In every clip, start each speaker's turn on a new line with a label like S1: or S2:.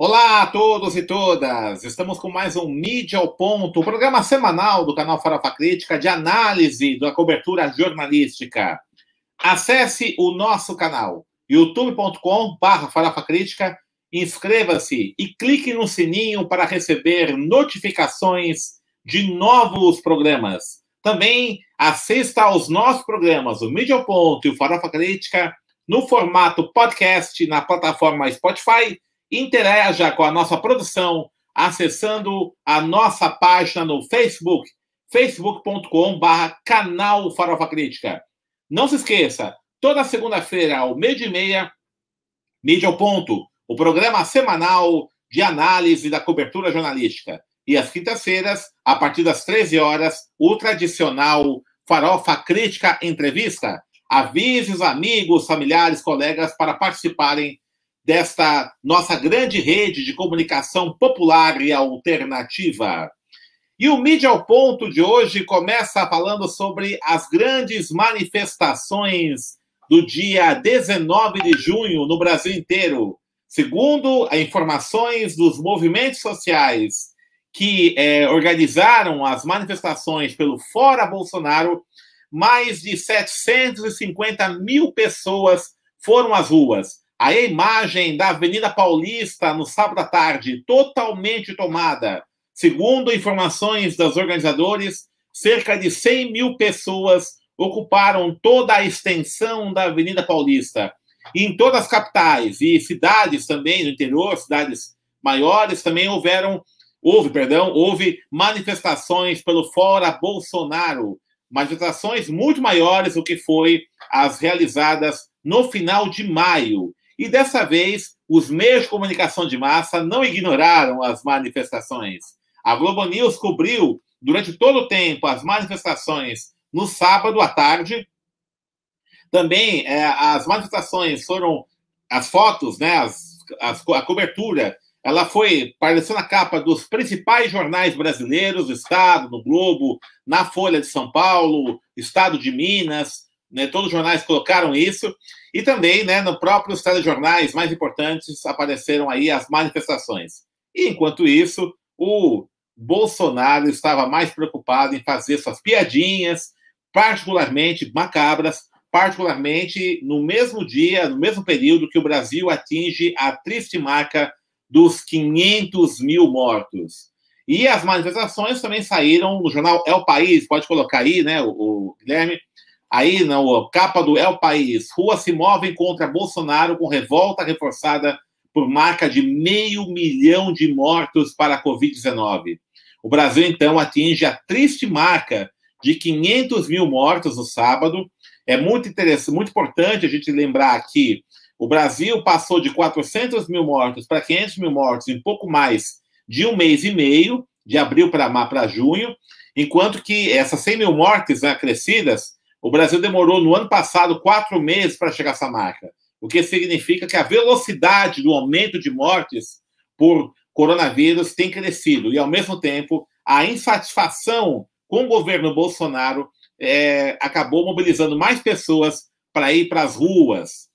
S1: Olá a todos e todas! Estamos com mais um Mídia ao Ponto, o programa semanal do canal Farofa Crítica de análise da cobertura jornalística. Acesse o nosso canal youtube.com.br Farofa Crítica, inscreva-se e clique no sininho para receber notificações de novos programas. Também assista aos nossos programas, o Mídia ao Ponto e o Farofa Crítica, no formato podcast na plataforma Spotify interaja com a nossa produção acessando a nossa página no Facebook, facebook.com.br canal Farofa Crítica. Não se esqueça, toda segunda-feira, ao meio de meia, Mídia ao Ponto, o programa semanal de análise da cobertura jornalística. E às quintas-feiras, a partir das 13 horas, o tradicional Farofa Crítica Entrevista. Avise os amigos, familiares, colegas para participarem desta nossa grande rede de comunicação popular e alternativa. E o Mídia ao Ponto de hoje começa falando sobre as grandes manifestações do dia 19 de junho no Brasil inteiro. Segundo informações dos movimentos sociais que é, organizaram as manifestações pelo Fora Bolsonaro, mais de 750 mil pessoas foram às ruas a imagem da Avenida Paulista no sábado à tarde, totalmente tomada. Segundo informações dos organizadores, cerca de 100 mil pessoas ocuparam toda a extensão da Avenida Paulista. E em todas as capitais e cidades também, no interior, cidades maiores, também houveram, houve, perdão, houve manifestações pelo Fora Bolsonaro. Manifestações muito maiores do que foi as realizadas no final de maio. E dessa vez, os meios de comunicação de massa não ignoraram as manifestações. A Globo News cobriu durante todo o tempo as manifestações no sábado à tarde. Também é, as manifestações foram as fotos, né, as, as, a cobertura, ela foi apareceu na capa dos principais jornais brasileiros, Estado, no Globo, na Folha de São Paulo, Estado de Minas, né, todos os jornais colocaram isso, e também né, no próprios telejornais mais importantes apareceram aí as manifestações. E enquanto isso, o Bolsonaro estava mais preocupado em fazer suas piadinhas, particularmente macabras, particularmente no mesmo dia, no mesmo período que o Brasil atinge a triste marca dos 500 mil mortos. E as manifestações também saíram no jornal É o País, pode colocar aí, né, o, o Guilherme, Aí, na capa do El País, ruas se movem contra Bolsonaro com revolta reforçada por marca de meio milhão de mortos para a Covid-19. O Brasil, então, atinge a triste marca de 500 mil mortos no sábado. É muito interessante, muito importante a gente lembrar que o Brasil passou de 400 mil mortos para 500 mil mortos em pouco mais de um mês e meio, de abril para junho, enquanto que essas 100 mil mortes né, o Brasil demorou no ano passado quatro meses para chegar a essa marca, o que significa que a velocidade do aumento de mortes por coronavírus tem crescido e, ao mesmo tempo, a insatisfação com o governo Bolsonaro é, acabou mobilizando mais pessoas para ir para as ruas.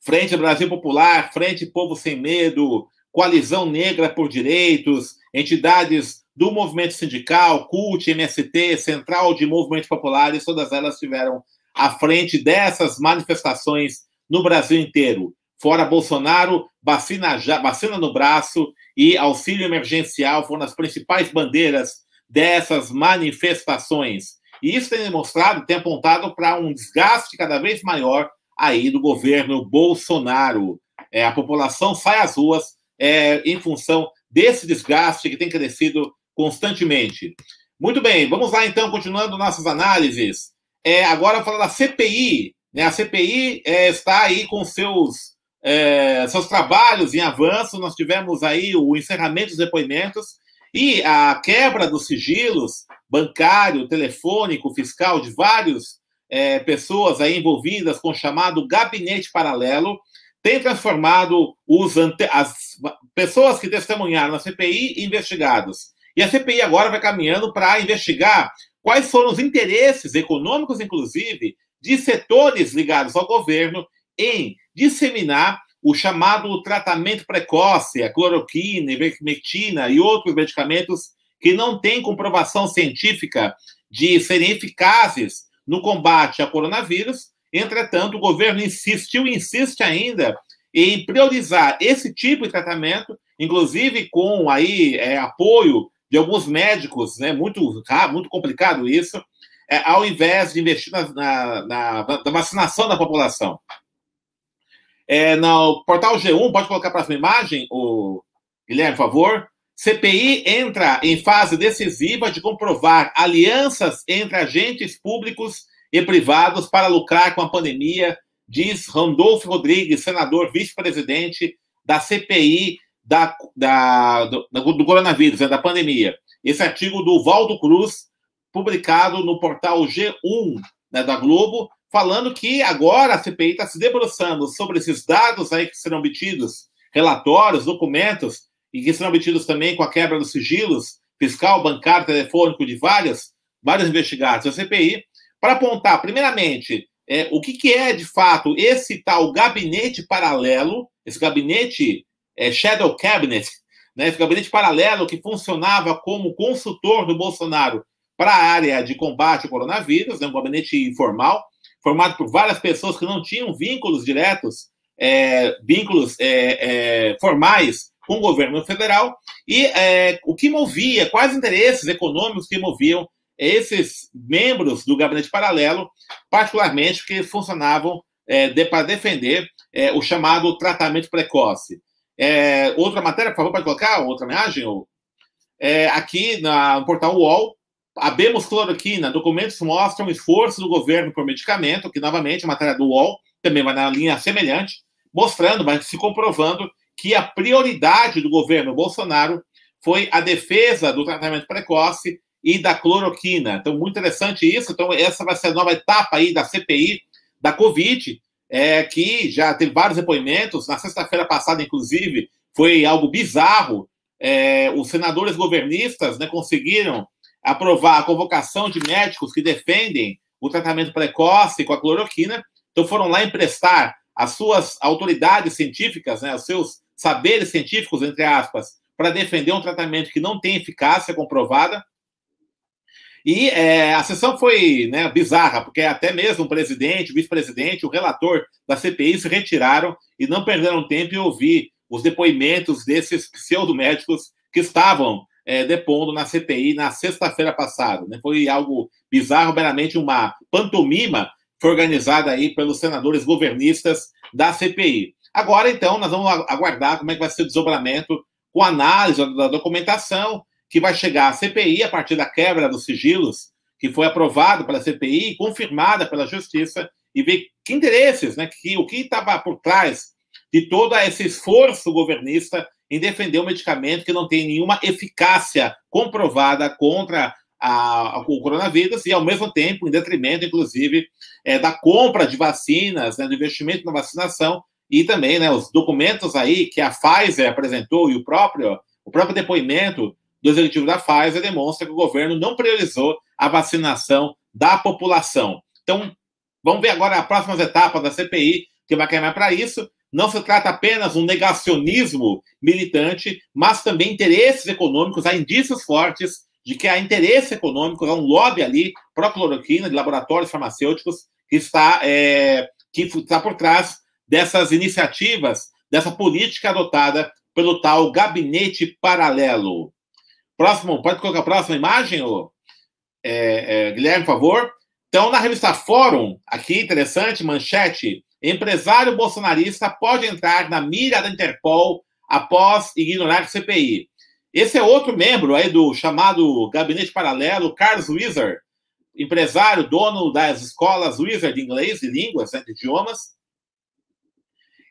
S1: Frente Brasil Popular, Frente Povo Sem Medo, Coalizão Negra por Direitos, entidades do movimento sindical, CUT, MST, Central de Movimentos Populares, todas elas estiveram à frente dessas manifestações no Brasil inteiro. Fora Bolsonaro, vacina, já, vacina no braço e auxílio emergencial foram as principais bandeiras dessas manifestações. E isso tem demonstrado, tem apontado para um desgaste cada vez maior aí do governo Bolsonaro. É, a população sai às ruas é, em função desse desgaste que tem crescido constantemente. Muito bem, vamos lá então, continuando nossas análises. É, agora falar da CPI. Né? A CPI é, está aí com seus, é, seus trabalhos em avanço. Nós tivemos aí o encerramento dos depoimentos e a quebra dos sigilos bancário, telefônico, fiscal de várias é, pessoas aí envolvidas com o chamado gabinete paralelo tem transformado ante... as pessoas que testemunharam na CPI em investigados. E a CPI agora vai caminhando para investigar quais foram os interesses econômicos, inclusive, de setores ligados ao governo em disseminar o chamado tratamento precoce, a cloroquina, ivermectina e outros medicamentos que não têm comprovação científica de serem eficazes no combate ao coronavírus. Entretanto, o governo insistiu e insiste ainda em priorizar esse tipo de tratamento, inclusive com aí é, apoio de alguns médicos, né, muito, muito complicado isso, é, ao invés de investir na, na, na, na vacinação da população. É, no portal G1, pode colocar a próxima imagem, o Guilherme, por favor. CPI entra em fase decisiva de comprovar alianças entre agentes públicos e privados para lucrar com a pandemia, diz Randolfo Rodrigues, senador vice-presidente da CPI da, da, do, do, coronavírus, né, da pandemia. Esse artigo do Valdo Cruz, publicado no portal G1 né, da Globo, falando que agora a CPI está se debruçando sobre esses dados aí que serão obtidos, relatórios, documentos, e que serão obtidos também com a quebra dos sigilos fiscal, bancário, telefônico de várias, vários investigados da CPI, para apontar, primeiramente, é, o que, que, é de fato esse tal gabinete paralelo, esse gabinete é, Shadow Cabinet, né, esse gabinete paralelo que funcionava como consultor do Bolsonaro para a área de combate ao coronavírus, né, um gabinete informal, formado por várias pessoas que não tinham vínculos diretos, é, vínculos é, é, formais com o governo federal, e é, o que movia, quais interesses econômicos que moviam esses membros do gabinete paralelo, particularmente que funcionavam é, de, para defender é, o chamado tratamento precoce. É, outra matéria, por favor, pode colocar outra imagem? É, aqui na, no portal UOL, abemos cloroquina, documentos mostram esforço do governo por medicamento, que novamente a matéria do UOL também vai na linha semelhante, mostrando, mas se comprovando que a prioridade do governo Bolsonaro foi a defesa do tratamento precoce e da cloroquina. Então, muito interessante isso. Então, essa vai ser a nova etapa aí da CPI da Covid, é, que já teve vários depoimentos. Na sexta-feira passada, inclusive, foi algo bizarro. É, os senadores governistas né, conseguiram aprovar a convocação de médicos que defendem o tratamento precoce com a cloroquina. Então, foram lá emprestar as suas autoridades científicas, né, os seus saberes científicos, entre aspas, para defender um tratamento que não tem eficácia comprovada. E é, a sessão foi né, bizarra, porque até mesmo o presidente, o vice-presidente, o relator da CPI se retiraram e não perderam tempo em ouvir os depoimentos desses pseudomédicos que estavam é, depondo na CPI na sexta-feira passada. Né? Foi algo bizarro, meramente uma pantomima foi organizada aí pelos senadores governistas da CPI. Agora, então, nós vamos aguardar como é que vai ser o desdobramento com análise da documentação que vai chegar à CPI a partir da quebra dos sigilos, que foi aprovado pela CPI e confirmada pela Justiça, e ver que interesses, né, que, o que estava por trás de todo esse esforço governista em defender um medicamento que não tem nenhuma eficácia comprovada contra a, a, o coronavírus e, ao mesmo tempo, em detrimento, inclusive, é, da compra de vacinas, né, do investimento na vacinação e também né, os documentos aí que a Pfizer apresentou e o próprio, o próprio depoimento do executivo da Pfizer demonstra que o governo não priorizou a vacinação da população. Então, vamos ver agora as próximas etapas da CPI, que vai caminhar para isso. Não se trata apenas um negacionismo militante, mas também interesses econômicos. Há indícios fortes de que há interesse econômico, há um lobby ali pró-cloroquina de laboratórios farmacêuticos que está, é, que está por trás dessas iniciativas, dessa política adotada pelo tal gabinete paralelo. Próximo, pode colocar a próxima imagem, ô, é, é, Guilherme, por favor. Então, na revista Fórum, aqui interessante, manchete: empresário bolsonarista pode entrar na mira da Interpol após ignorar CPI. Esse é outro membro aí do chamado gabinete paralelo, Carlos Wizard, empresário, dono das escolas Wizard de inglês e línguas, né, de idiomas.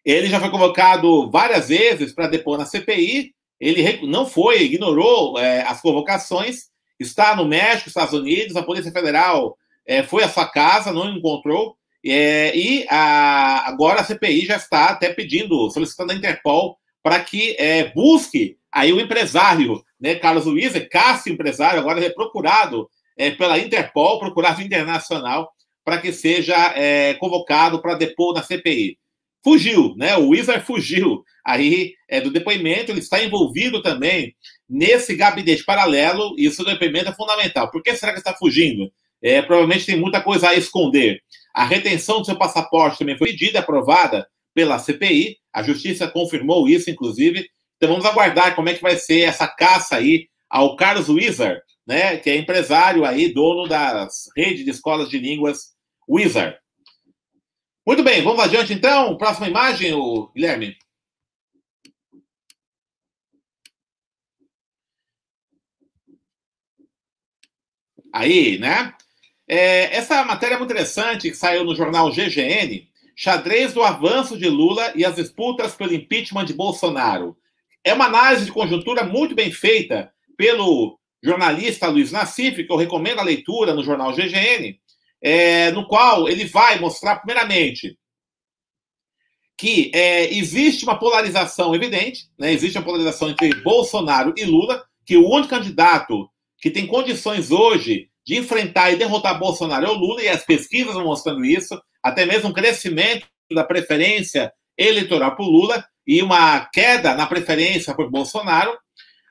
S1: Ele já foi convocado várias vezes para depor na CPI ele não foi, ignorou é, as convocações, está no México, Estados Unidos, a Polícia Federal é, foi à sua casa, não encontrou, é, e a, agora a CPI já está até pedindo, solicitando a Interpol para que é, busque aí o empresário, né, Carlos Luiz, Cássio empresário, agora é procurado é, pela Interpol, procurado internacional, para que seja é, convocado para depor na CPI. Fugiu, né? O Wizard fugiu aí é, do depoimento, ele está envolvido também nesse gabinete paralelo, e isso depoimento é fundamental. Por que será que está fugindo? É, provavelmente tem muita coisa a esconder. A retenção do seu passaporte também foi pedida, aprovada pela CPI, a justiça confirmou isso, inclusive. Então vamos aguardar como é que vai ser essa caça aí ao Carlos Wizard, né, que é empresário aí, dono das redes de escolas de línguas Wizard. Muito bem, vamos adiante então. Próxima imagem, o Guilherme. Aí, né? É, essa matéria é muito interessante que saiu no jornal GGN, xadrez do avanço de Lula e as disputas pelo impeachment de Bolsonaro. É uma análise de conjuntura muito bem feita pelo jornalista Luiz Nassif, que eu recomendo a leitura no jornal GGN, é, no qual ele vai mostrar, primeiramente, que é, existe uma polarização evidente, né? existe uma polarização entre Bolsonaro e Lula, que o único candidato que tem condições hoje de enfrentar e derrotar Bolsonaro é o Lula, e as pesquisas vão mostrando isso, até mesmo um crescimento da preferência eleitoral por Lula e uma queda na preferência por Bolsonaro.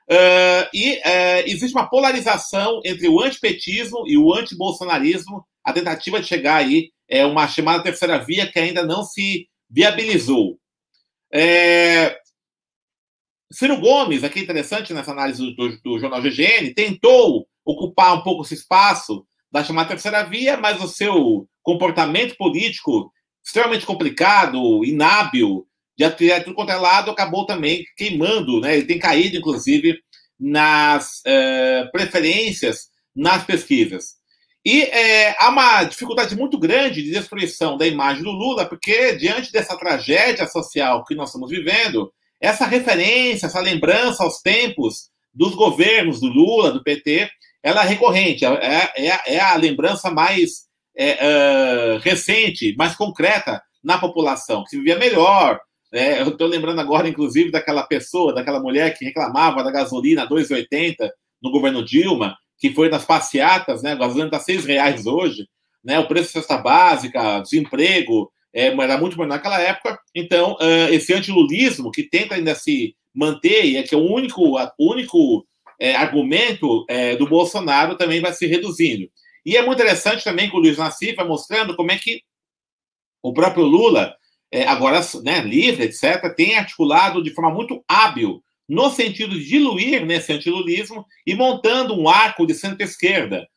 S1: Uh, e uh, existe uma polarização entre o antipetismo e o antibolsonarismo, a tentativa de chegar aí é uma chamada terceira via que ainda não se viabilizou. É... Ciro Gomes, aqui interessante nessa análise do, do, do, jornal GGN, tentou ocupar um pouco esse espaço da chamada terceira via, mas o seu comportamento político extremamente complicado, inábil, de atirar tudo quanto é lado, acabou também queimando, né? Ele tem caído, inclusive, nas uh, preferências nas pesquisas. E é, há uma dificuldade muito grande de destruição da imagem do Lula, porque diante dessa tragédia social que nós estamos vivendo, essa referência, essa lembrança aos tempos dos governos do Lula, do PT, ela é recorrente, é, é, é a lembrança mais é, uh, recente, mais concreta na população, que se vivia melhor. Né? Eu estou lembrando agora, inclusive, daquela pessoa, daquela mulher que reclamava da gasolina 2,80 no governo Dilma, que foi nas passeatas, né? A gasolina está seis reais hoje, né? O preço da cesta básica, desemprego, é, era muito menor naquela época. Então, uh, esse antilulismo que tenta ainda se manter, e é que é o único, o único é, argumento é, do Bolsonaro também vai se reduzindo. E é muito interessante também que o Luiz Nassif vai mostrando como é que o próprio Lula, é, agora né, livre, etc., tem articulado de forma muito hábil no sentido de diluir nesse antilulismo e montando um arco de centro-esquerda.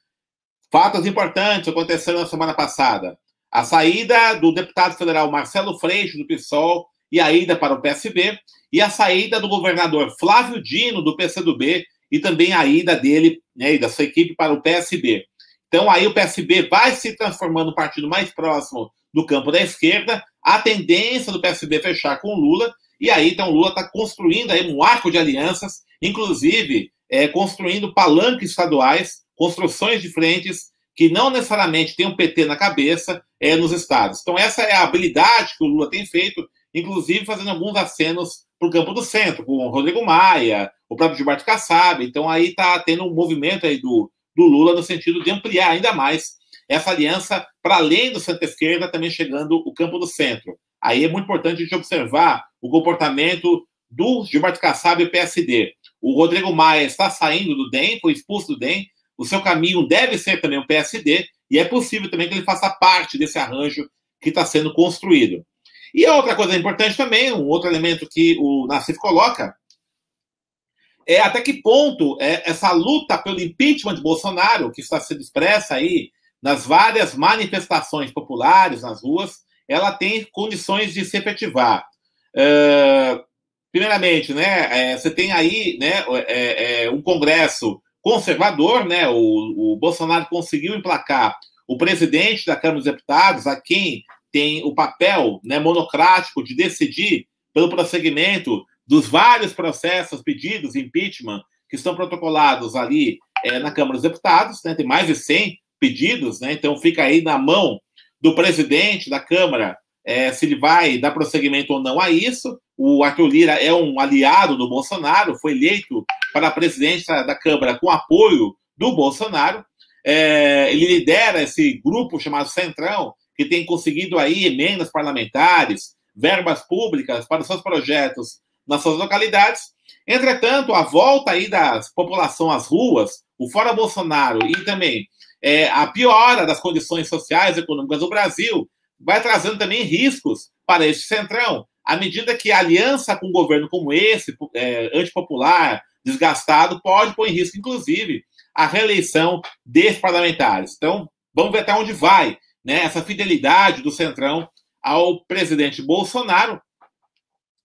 S1: Fatos importantes aconteceram na semana passada. A saída do deputado federal Marcelo Freixo, do PSOL, e a ida para o PSB, e a saída do governador Flávio Dino, do PCdoB, e também a ida dele né, e da sua equipe para o PSB. Então, aí o PSB vai se transformando no partido mais próximo do campo da esquerda, a tendência do PSB fechar com Lula, e aí, então, o Lula está construindo aí um arco de alianças, inclusive é, construindo palanques estaduais, construções de frentes que não necessariamente tem um PT na cabeça é, nos estados. Então, essa é a habilidade que o Lula tem feito, inclusive fazendo alguns acenos para o campo do centro, com o Rodrigo Maia, o próprio Gilberto Kassab. Então, aí está tendo um movimento aí do, do Lula no sentido de ampliar ainda mais essa aliança para além do centro-esquerda, também chegando o campo do centro. Aí é muito importante a gente observar o comportamento do Gilberto Kassab e PSD. O Rodrigo Maia está saindo do DEM, foi expulso do DEM, o seu caminho deve ser também o PSD, e é possível também que ele faça parte desse arranjo que está sendo construído. E outra coisa importante também, um outro elemento que o Nassif coloca, é até que ponto é essa luta pelo impeachment de Bolsonaro, que está sendo expressa aí nas várias manifestações populares nas ruas, ela tem condições de se efetivar. Uh, primeiramente, né, é, você tem aí né, é, um Congresso conservador, né, o, o, Bolsonaro conseguiu emplacar o presidente da Câmara dos Deputados, a quem tem o papel né, monocrático de decidir pelo prosseguimento dos vários processos pedidos, impeachment, que estão protocolados ali é, na Câmara dos Deputados, né, tem mais de 100 pedidos, né, então fica aí na mão do presidente da Câmara é, se ele vai dar prosseguimento ou não a isso. O Arthur Lira é um aliado do Bolsonaro, foi eleito para a presidência da Câmara com apoio do Bolsonaro. É, ele lidera esse grupo chamado Centrão, que tem conseguido aí emendas parlamentares, verbas públicas para os seus projetos nas suas localidades. Entretanto, a volta aí da população às ruas, o fora Bolsonaro e também é, a piora das condições sociais e econômicas do Brasil vai trazendo também riscos para este centrão, à medida que a aliança com um governo como esse, é, antipopular, desgastado, pode pôr em risco, inclusive, a reeleição desses parlamentares. Então, vamos ver até onde vai né, essa fidelidade do centrão ao presidente Bolsonaro.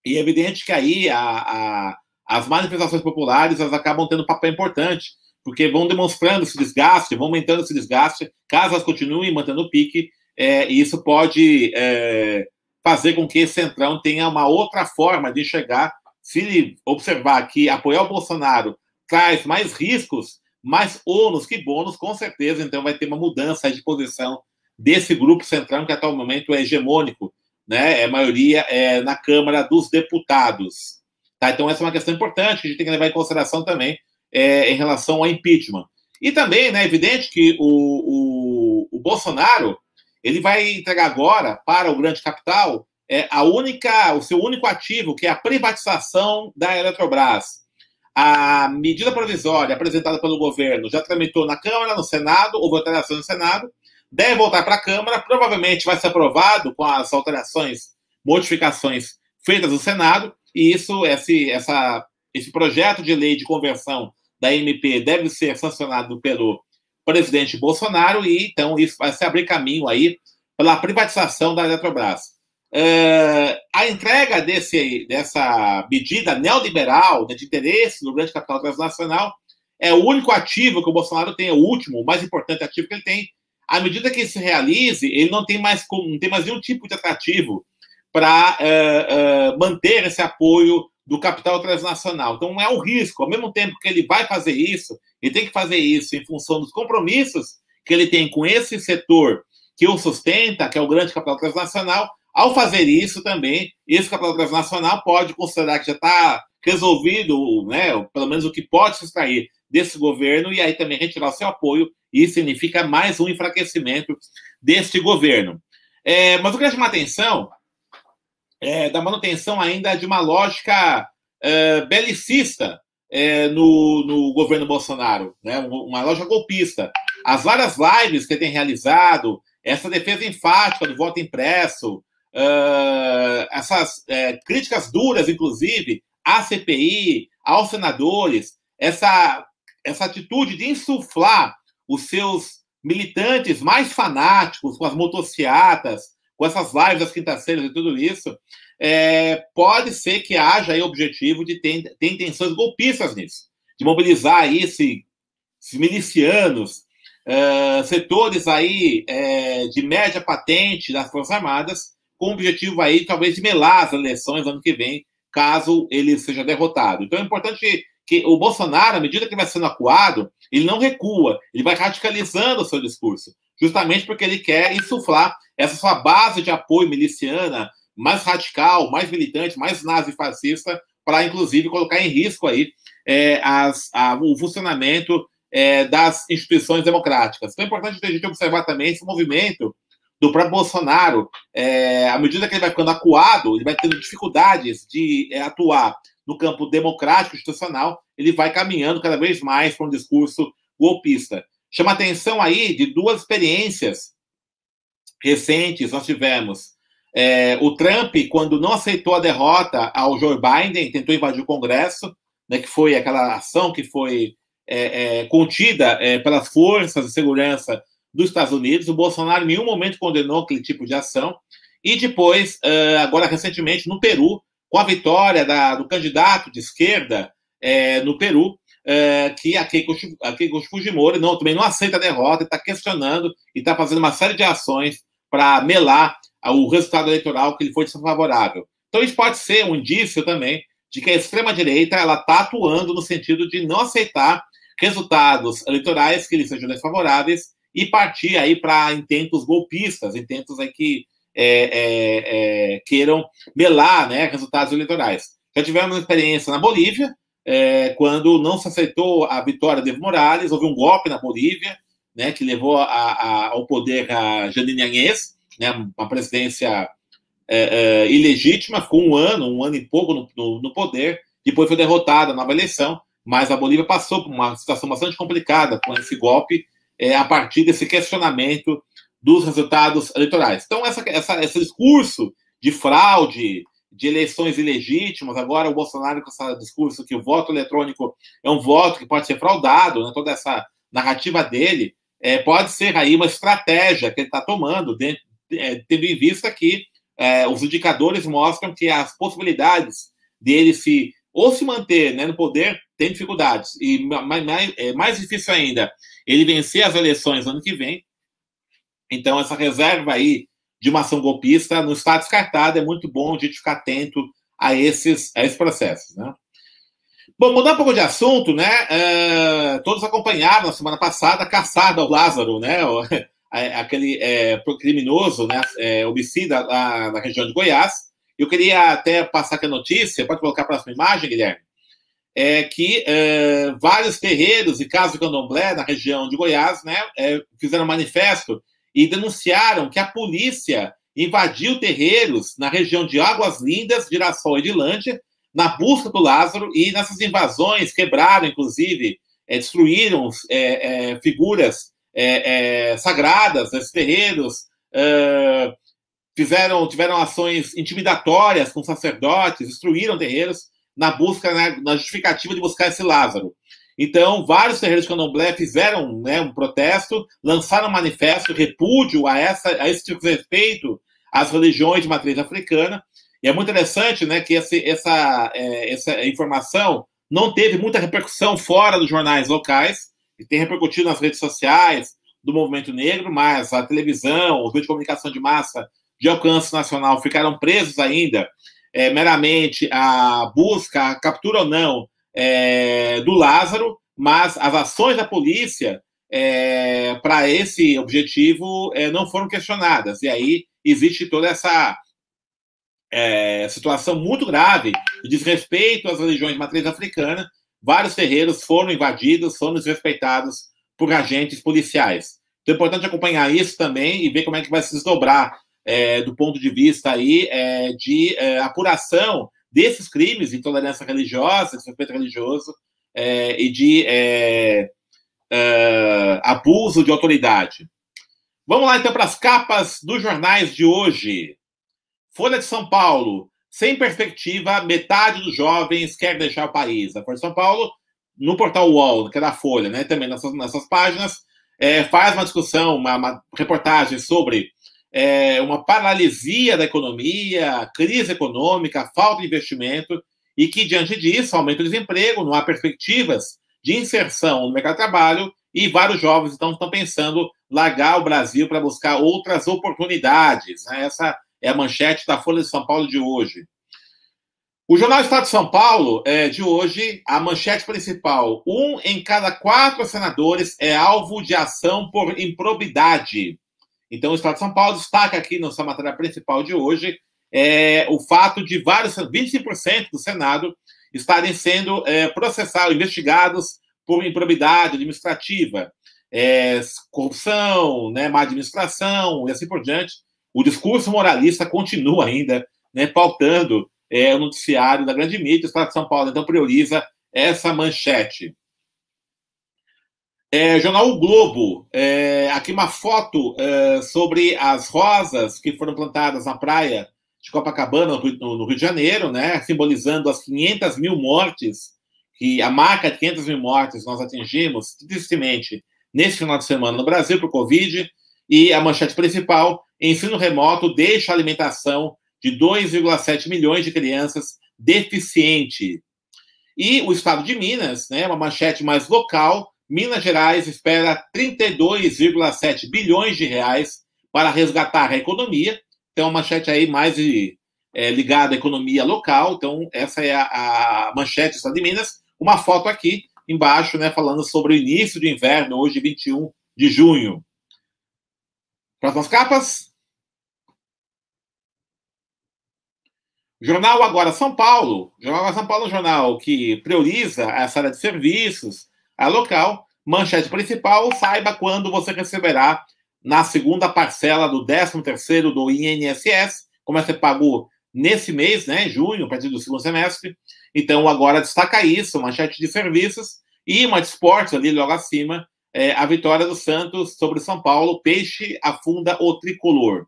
S1: E é evidente que aí a, a, as manifestações populares elas acabam tendo um papel importante, porque vão demonstrando esse desgaste, vão aumentando esse desgaste, caso elas continuem mantendo o pique, é, e isso pode é, fazer com que esse centrão tenha uma outra forma de enxergar. Se ele observar que apoiar o Bolsonaro traz mais riscos, mais ônus que bônus, com certeza, então vai ter uma mudança de posição desse grupo centrão que até o momento é hegemônico, né? É maioria é, na Câmara dos Deputados. Tá? Então, essa é uma questão importante que a gente tem que levar em consideração também é, em relação ao impeachment. E também, né, é evidente que o, o, o Bolsonaro ele vai entregar agora para o grande capital é, a única, o seu único ativo, que é a privatização da Eletrobras. A medida provisória apresentada pelo governo já tramitou na Câmara, no Senado, houve alteração no Senado, deve voltar para a Câmara, provavelmente vai ser aprovado com as alterações, modificações feitas no Senado, e isso, esse, essa, esse projeto de lei de conversão da MP deve ser sancionado pelo presidente Bolsonaro e então isso vai se abrir caminho aí pela privatização da Eletrobras. É, a entrega desse, dessa medida neoliberal né, de interesse do grande capital transnacional é o único ativo que o Bolsonaro tem, é o último, o mais importante ativo que ele tem. À medida que isso se realize, ele não tem mais, não tem mais nenhum tipo de atrativo para é, é, manter esse apoio do capital transnacional. Então, é um risco. Ao mesmo tempo que ele vai fazer isso, ele tem que fazer isso em função dos compromissos que ele tem com esse setor que o sustenta, que é o grande capital transnacional. Ao fazer isso também, esse capital transnacional pode considerar que já está resolvido, né, pelo menos o que pode se extrair desse governo, e aí também retirar o seu apoio, isso significa mais um enfraquecimento deste governo. É, mas o que chama atenção é, da manutenção ainda de uma lógica é, belicista é, no, no, governo Bolsonaro, né? uma lógica golpista. As várias lives que ele tem realizado, essa defesa enfática do voto impresso, uh, essas uh, críticas duras, inclusive, à CPI, aos senadores, essa, essa atitude de insuflar os seus militantes mais fanáticos com as motocicletas, com essas lives das quintas-feiras e tudo isso, é, pode ser que haja aí objetivo de ter, ter intenções golpistas nisso, de mobilizar aí esse, esses milicianos, uh, setores aí é, de média patente das Forças Armadas, com o objetivo aí talvez de melar as eleições ano que vem, caso ele seja derrotado. Então é importante que o Bolsonaro, à medida que vai sendo acuado, ele não recua, ele vai radicalizando o seu discurso, justamente porque ele quer insuflar essa sua base de apoio miliciana mais radical, mais militante, mais nazi-fascista, para inclusive colocar em risco aí é, as, a, o funcionamento é, das instituições democráticas. Então é importante a gente observar também esse movimento do próprio Bolsonaro. É, à medida que ele vai ficando acuado, ele vai tendo dificuldades de é, atuar no campo democrático institucional, ele vai caminhando cada vez mais para um discurso golpista. Chama atenção aí de duas experiências recentes nós tivemos. É, o Trump, quando não aceitou a derrota ao Joe Biden, tentou invadir o Congresso, né, que foi aquela ação que foi é, é, contida é, pelas forças de segurança dos Estados Unidos. O Bolsonaro em nenhum momento condenou aquele tipo de ação. E depois, é, agora recentemente, no Peru, com a vitória da, do candidato de esquerda é, no Peru, é, que a Keiko, a Keiko Fujimori não, também não aceita a derrota, está questionando e está fazendo uma série de ações para melar o resultado eleitoral que ele foi desfavorável. Então, isso pode ser um indício também de que a extrema-direita está atuando no sentido de não aceitar resultados eleitorais que lhe sejam desfavoráveis e partir aí para intentos golpistas, intentos aí que é, é, é, queiram melar né, resultados eleitorais. Já tivemos uma experiência na Bolívia, é, quando não se aceitou a vitória de Evo Morales, houve um golpe na Bolívia, né, que levou a, a, ao poder a Janine Agnès, né, uma presidência é, é, ilegítima, ficou um ano, um ano e pouco no, no, no poder, depois foi derrotada na eleição, mas a Bolívia passou por uma situação bastante complicada com esse golpe é, a partir desse questionamento dos resultados eleitorais. Então, essa, essa, esse discurso de fraude, de eleições ilegítimas, agora o Bolsonaro com esse discurso que o voto eletrônico é um voto que pode ser fraudado, né, toda essa narrativa dele, é, pode ser aí uma estratégia que ele está tomando, é, tendo em vista que é, os indicadores mostram que as possibilidades dele se ou se manter né, no poder tem dificuldades. E mais, é mais difícil ainda ele vencer as eleições ano que vem. Então essa reserva aí de uma ação golpista não está descartada. É muito bom a gente ficar atento a esses, a esses processos, né? Bom, mudando um pouco de assunto, né? Uh, todos acompanharam na semana passada a caçada ao Lázaro, né? Aquele é, criminoso, né? É, homicida lá na região de Goiás. Eu queria até passar aqui a notícia, pode colocar a próxima imagem, Guilherme? É que vários terreiros e casas de candomblé na região de Goiás, né? Fizeram manifesto e denunciaram que a polícia invadiu terreiros na região de Águas Lindas, Girassol e de Lândia, na busca do Lázaro e nessas invasões quebraram, inclusive, é, destruíram é, é, figuras é, é, sagradas nesses terreiros, é, fizeram, tiveram ações intimidatórias com sacerdotes, destruíram terreiros na busca, na justificativa de buscar esse Lázaro. Então, vários terreiros de candomblé fizeram né, um protesto, lançaram um manifesto, repúdio a, essa, a esse tipo de respeito às religiões de matriz africana, e é muito interessante né, que esse, essa, é, essa informação não teve muita repercussão fora dos jornais locais, e tem repercutido nas redes sociais do movimento negro, mas a televisão, os meios de comunicação de massa de alcance nacional ficaram presos ainda é, meramente a busca, a captura ou não é, do Lázaro, mas as ações da polícia é, para esse objetivo é, não foram questionadas. E aí existe toda essa é, situação muito grave de desrespeito às religiões de matriz africana. Vários terreiros foram invadidos, foram desrespeitados por agentes policiais. Então é importante acompanhar isso também e ver como é que vai se desdobrar é, do ponto de vista aí é, de é, apuração desses crimes de intolerância religiosa, desrespeito religioso é, e de é, abuso de autoridade. Vamos lá então para as capas dos jornais de hoje. Folha de São Paulo, sem perspectiva, metade dos jovens quer deixar o país. A Folha de São Paulo, no portal UOL, que é da Folha, né, também nessas, nessas páginas, é, faz uma discussão, uma, uma reportagem sobre é, uma paralisia da economia, crise econômica, falta de investimento, e que, diante disso, aumenta o desemprego, não há perspectivas de inserção no mercado de trabalho, e vários jovens então, estão pensando largar o Brasil para buscar outras oportunidades. Né? Essa é a manchete da Folha de São Paulo de hoje. O Jornal Estado de São Paulo, é, de hoje, a manchete principal: um em cada quatro senadores é alvo de ação por improbidade. Então, o Estado de São Paulo destaca aqui na sua matéria principal de hoje é, o fato de vários, 25% do Senado estarem sendo é, processados, investigados por improbidade administrativa, é, corrupção, né, má administração e assim por diante o discurso moralista continua ainda né, pautando é, o noticiário da grande mídia. O Estado de São Paulo, então, prioriza essa manchete. É, jornal o Globo, é, aqui uma foto é, sobre as rosas que foram plantadas na praia de Copacabana, no, no Rio de Janeiro, né, simbolizando as 500 mil mortes, que a marca de 500 mil mortes nós atingimos, tristemente, nesse final de semana no Brasil, por Covid, e a manchete principal ensino remoto deixa a alimentação de 2,7 milhões de crianças deficiente. E o estado de Minas, né, uma manchete mais local, Minas Gerais espera 32,7 bilhões de reais para resgatar a economia. Então, uma manchete aí mais é, ligada à economia local. Então, essa é a, a manchete do estado de Minas. Uma foto aqui embaixo, né, falando sobre o início do inverno, hoje, 21 de junho. Próximas capas. Jornal Agora São Paulo. Jornal Agora São Paulo é um jornal que prioriza essa área de serviços, a local. Manchete principal: saiba quando você receberá na segunda parcela do 13º do INSS, começa a ser pago nesse mês, né, junho, a partir do segundo semestre. Então, agora destaca isso, manchete de serviços e uma de esportes ali logo acima, é, a vitória do Santos sobre São Paulo, Peixe afunda o tricolor.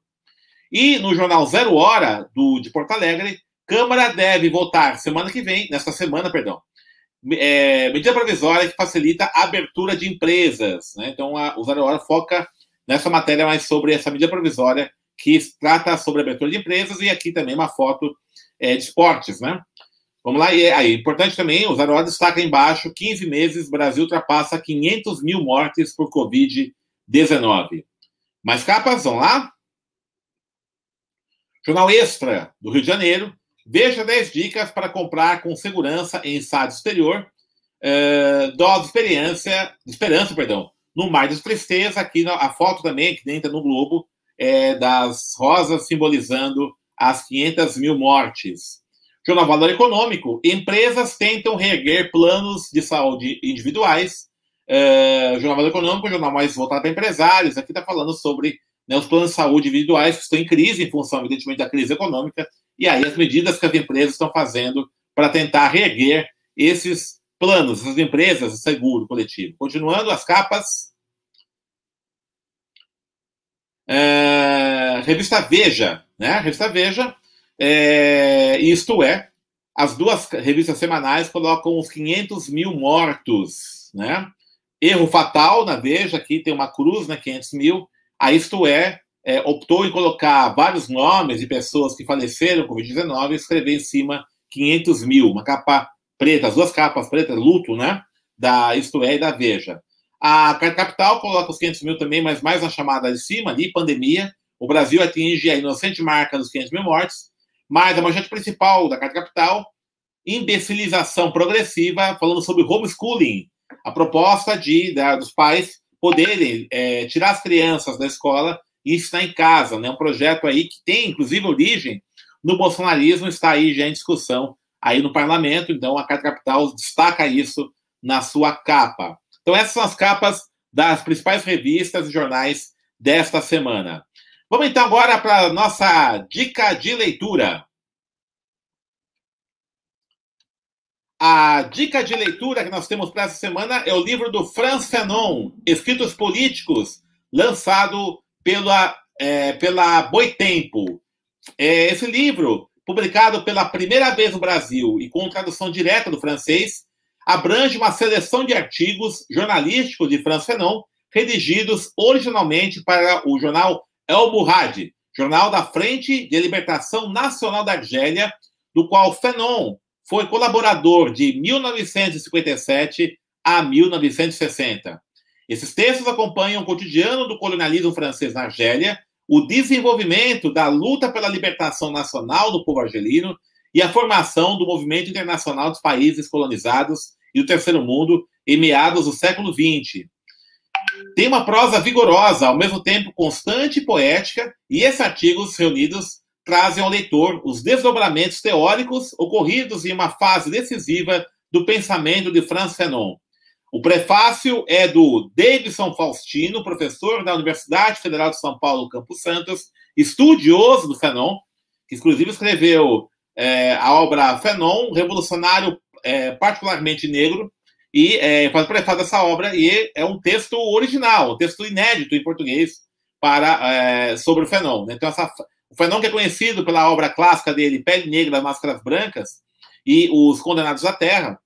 S1: E no jornal Zero Hora, do, de Porto Alegre, Câmara deve votar semana que vem, nesta semana, perdão, é, medida provisória que facilita a abertura de empresas. Né? Então, a, o Zero Hora foca nessa matéria mais sobre essa medida provisória que trata sobre abertura de empresas e aqui também uma foto é, de esportes, né? Vamos lá, e aí, importante também, o Zero Hora destaca embaixo, 15 meses, Brasil ultrapassa 500 mil mortes por Covid-19. Mais capas, vamos lá? Jornal Extra, do Rio de Janeiro, veja 10 dicas para comprar com segurança em estado exterior, uh, dose experiência, esperança, perdão, no Mar de Tristeza, aqui a foto também, que entra no Globo, é, das rosas simbolizando as 500 mil mortes. Jornal Valor Econômico. Empresas tentam reerguer planos de saúde individuais. Uh, Jornal Valor Econômico, jornal mais voltado para empresários. Aqui está falando sobre né, os planos de saúde individuais que estão em crise, em função, evidentemente, da crise econômica. E aí as medidas que as empresas estão fazendo para tentar reerguer esses planos, essas empresas de seguro coletivo. Continuando as capas. É, revista Veja, né? Revista Veja, é, isto é, as duas revistas semanais colocam uns 500 mil mortos, né? Erro fatal na Veja, aqui tem uma cruz, né? 500 mil. A Isto é, é optou em colocar vários nomes de pessoas que faleceram com Covid-19 e escrever em cima 500 mil, uma capa preta, as duas capas pretas, luto, né? Da Isto é e da Veja. A Capital coloca os 500 mil também, mas mais na chamada de cima, ali, pandemia. O Brasil atinge a inocente marca dos 500 mil mortes, mas a manchete principal da Carta Capital, imbecilização progressiva, falando sobre homeschooling, a proposta de, dos pais poderem é, tirar as crianças da escola e ensinar em casa, né? Um projeto aí que tem, inclusive, origem no bolsonarismo, está aí já em discussão aí no parlamento, então a Carta Capital destaca isso na sua capa. Então, essas são as capas das principais revistas e jornais desta semana. Vamos então agora para a nossa dica de leitura. A dica de leitura que nós temos para essa semana é o livro do Franz Fanon, Escritos Políticos, lançado pela, é, pela Boitempo. É, esse livro, publicado pela primeira vez no Brasil e com tradução direta do francês, abrange uma seleção de artigos jornalísticos de Franz Fanon, redigidos originalmente para o jornal El Murad, jornal da Frente de Libertação Nacional da Argélia, do qual Fanon foi colaborador de 1957 a 1960. Esses textos acompanham o cotidiano do colonialismo francês na Argélia, o desenvolvimento da luta pela libertação nacional do povo argelino e a formação do movimento internacional dos países colonizados e do terceiro mundo em meados do século XX. Tem uma prosa vigorosa, ao mesmo tempo constante e poética, e esses artigos reunidos trazem ao leitor os desdobramentos teóricos ocorridos em uma fase decisiva do pensamento de Franz Fanon. O prefácio é do Davidson Faustino, professor da Universidade Federal de São Paulo, Campos Santos, estudioso do Fanon, que inclusive escreveu é, a obra Fanon, revolucionário é, particularmente negro, e é, faz o prefácio dessa obra, e é um texto original, um texto inédito em português para, é, sobre o Fanon. Então, essa, o Fanon que é conhecido pela obra clássica dele, Pele Negra, Máscaras Brancas, e Os Condenados à Terra,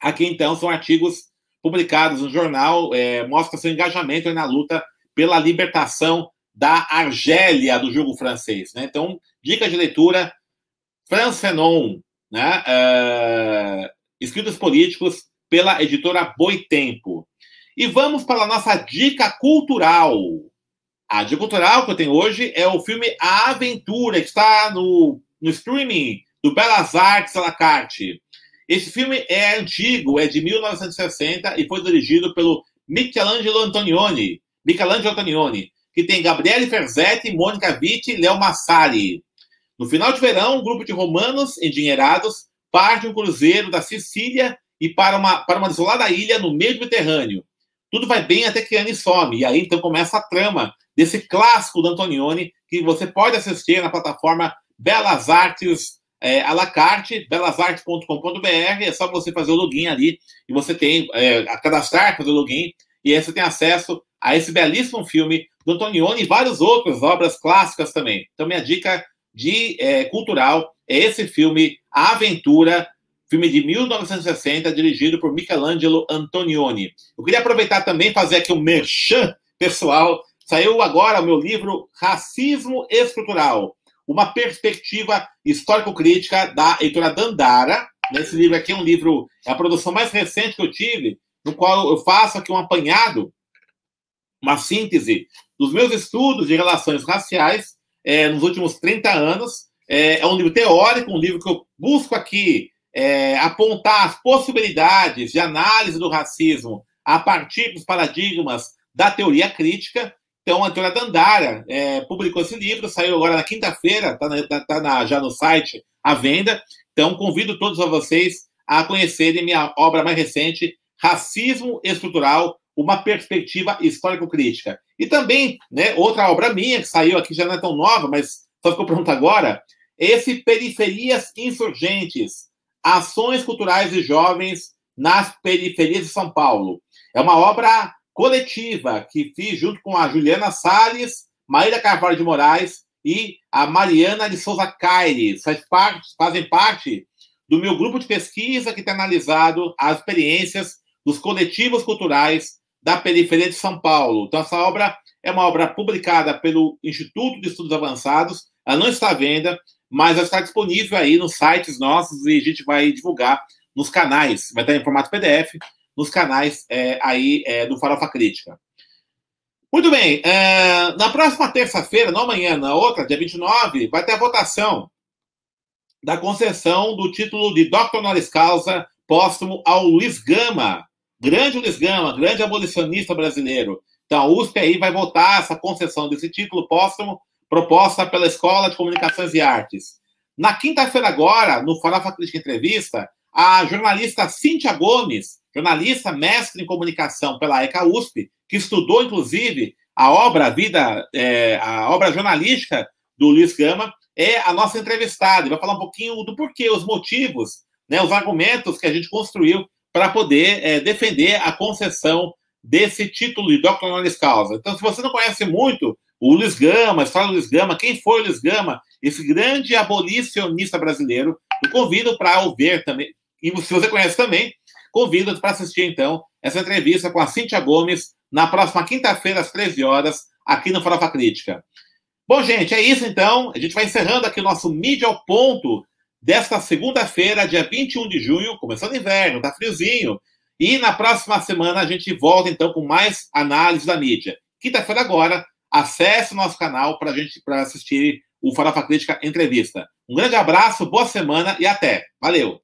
S1: aqui então são artigos publicados no jornal, é, mostra seu engajamento na luta pela libertação da Argélia do jogo francês. Né? Então, dica de leitura, Franz Fanon, né? Uh, escritos políticos pela editora Boitempo. E vamos para a nossa dica cultural. A dica cultural que eu tenho hoje é o filme A Aventura, que está no, no streaming do Belas Artes à la carte. Esse filme é antigo, é de 1960 e foi dirigido pelo Michelangelo Antonioni, Michelangelo Antonioni, que tem Gabriele Ferzetti, Mônica Vitti e Léo Massari. No final de verão, um grupo de romanos endinheirados parte um cruzeiro da Sicília e para uma, para uma desolada ilha no meio do Mediterrâneo. Tudo vai bem até que Anne some, e aí então começa a trama desse clássico do Antonioni, que você pode assistir na plataforma Belas Artes é, à la carte, belasartes.com.br. É só você fazer o login ali e você tem é, a cadastrar, fazer o login e aí você tem acesso a esse belíssimo filme do Antonioni e várias outras obras clássicas também. Então, minha dica de é, cultural é esse filme, A Aventura, filme de 1960, dirigido por Michelangelo Antonioni. Eu queria aproveitar também fazer aqui um merchan pessoal. Saiu agora o meu livro Racismo Estrutural, uma perspectiva histórico-crítica da editora Dandara. Esse livro aqui é um livro, é a produção mais recente que eu tive, no qual eu faço aqui um apanhado, uma síntese dos meus estudos de relações raciais é, nos últimos 30 anos. É, é, um livro teórico, um livro que eu busco aqui é, apontar as possibilidades de análise do racismo a partir dos paradigmas da teoria crítica. Então, a Antônia Dandara é, publicou esse livro, saiu agora na quinta-feira, está tá, tá já no site à venda. Então, convido todos a vocês a conhecerem minha obra mais recente, Racismo Estrutural, uma perspectiva histórico-crítica. E também, né, outra obra minha, que saiu aqui, já não é tão nova, mas só ficou pronta agora, esse Periferias Insurgentes, Ações Culturais de Jovens nas Periferias de São Paulo. É uma obra coletiva que fiz junto com a Juliana Salles, Maíra Carvalho de Moraes e a Mariana de Souza Caires. Faz parte, fazem parte do meu grupo de pesquisa que tem analisado as experiências dos coletivos culturais da periferia de São Paulo. Então, essa obra é uma obra publicada pelo Instituto de Estudos Avançados, ela não está à venda, mas ela está disponível aí nos sites nossos e a gente vai divulgar nos canais, vai estar em formato PDF, nos canais é, aí é, do Farofa Crítica. Muito bem, é, na próxima terça-feira, não amanhã, na outra, dia 29, vai ter a votação da concessão do título de Dr. Honoris Causa póstumo ao Luiz Gama, grande Luiz Gama, grande abolicionista brasileiro. Então, a USP aí vai votar essa concessão desse título póstumo proposta pela Escola de Comunicações e Artes. Na quinta-feira agora, no Farofa Crítica Entrevista, a jornalista Cíntia Gomes, jornalista mestre em comunicação pela ECA USP, que estudou, inclusive, a obra a vida, é, a obra jornalística do Luiz Gama, é a nossa entrevistada. E vai falar um pouquinho do porquê, os motivos, né, os argumentos que a gente construiu para poder é, defender a concessão desse título de Dr. Honoris Causa. Então, se você não conhece muito o Luiz Gama, a história do Luiz Gama, quem foi o Luiz Gama, esse grande abolicionista brasileiro, eu convido para ouvir também, e se você conhece também, convido para assistir, então, essa entrevista com a Cíntia Gomes na próxima quinta-feira, às 13 horas, aqui no Farofa Crítica. Bom, gente, é isso então. A gente vai encerrando aqui o nosso Mídia ao Ponto desta segunda-feira, dia 21 de junho, começando inverno, tá friozinho. E na próxima semana a gente volta então com mais análise da mídia. Quinta-feira agora, acesse o nosso canal para gente para assistir o Farofa Crítica Entrevista. Um grande abraço, boa semana e até. Valeu!